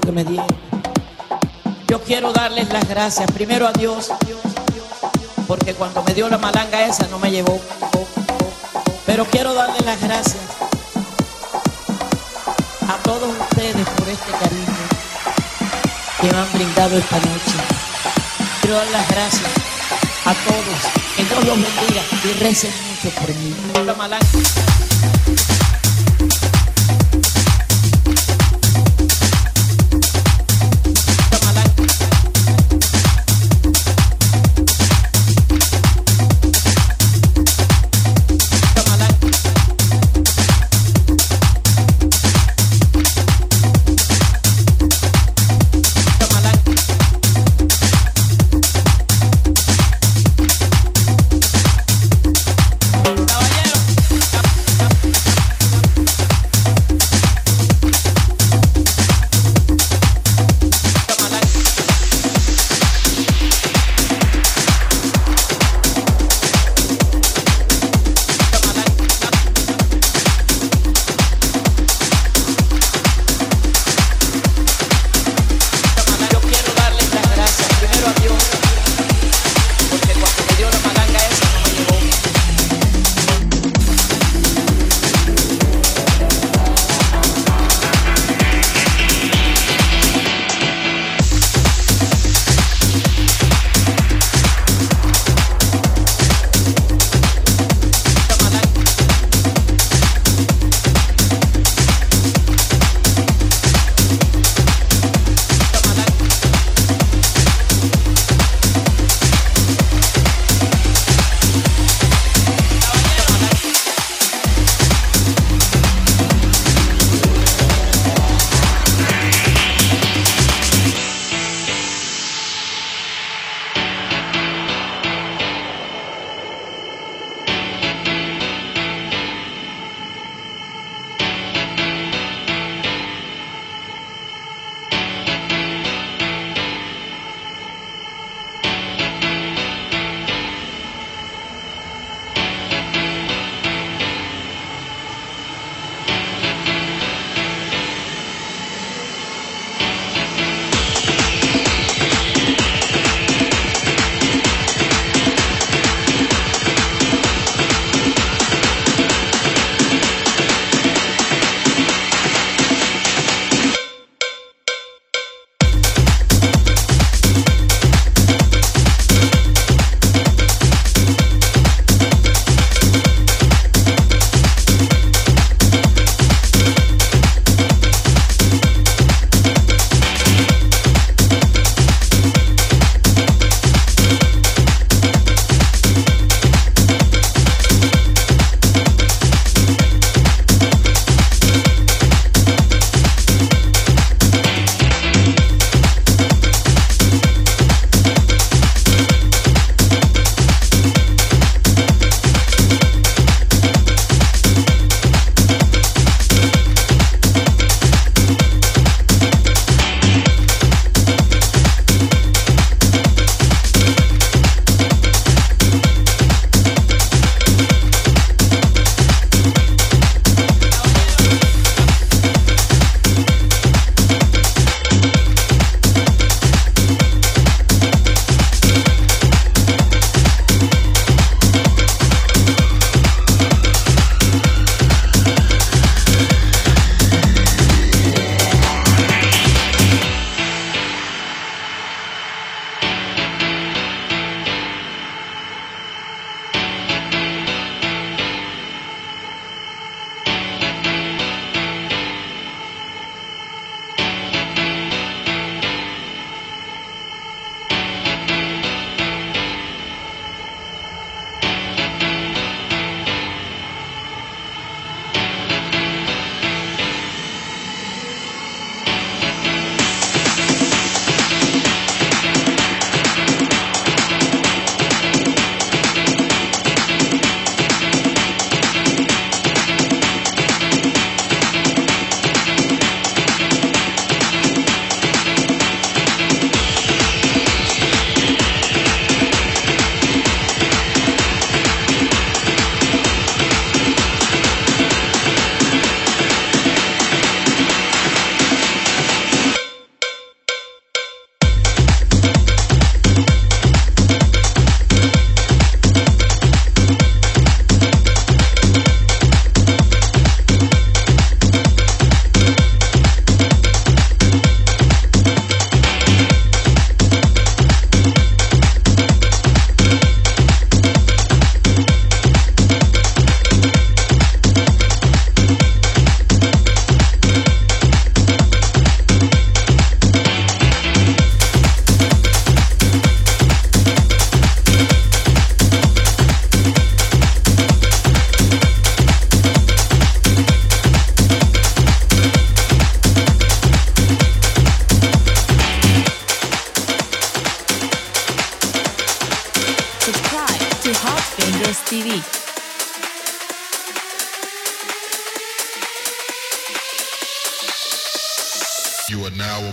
que me dieron. Yo quiero darles las gracias primero a Dios, porque cuando me dio la malanga esa no me llevó. Pero quiero darles las gracias a todos ustedes por este cariño que me han brindado esta noche. Quiero dar las gracias a todos. Que Dios los bendiga y recen mucho por mí. La malanga.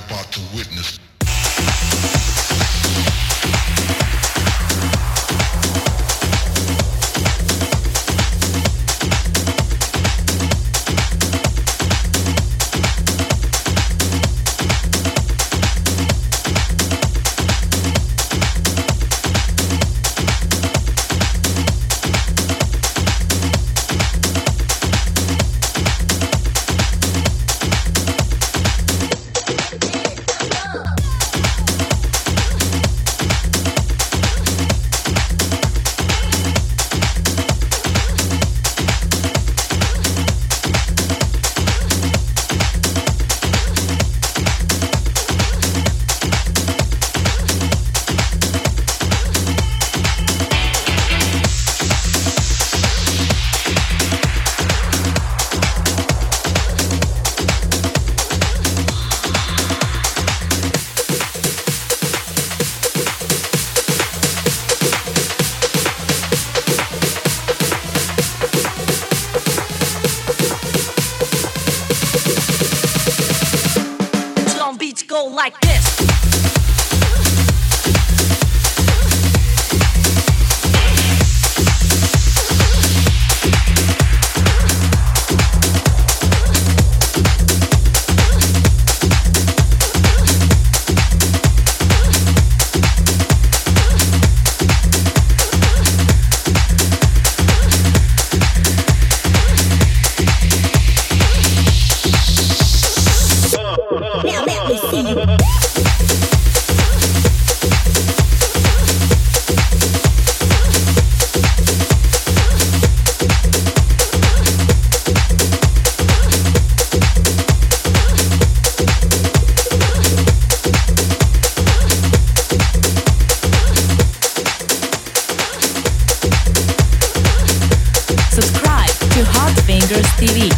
about to witness. to Hot Fingers TV.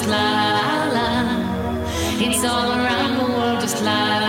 just la la. It's all around the world, just la.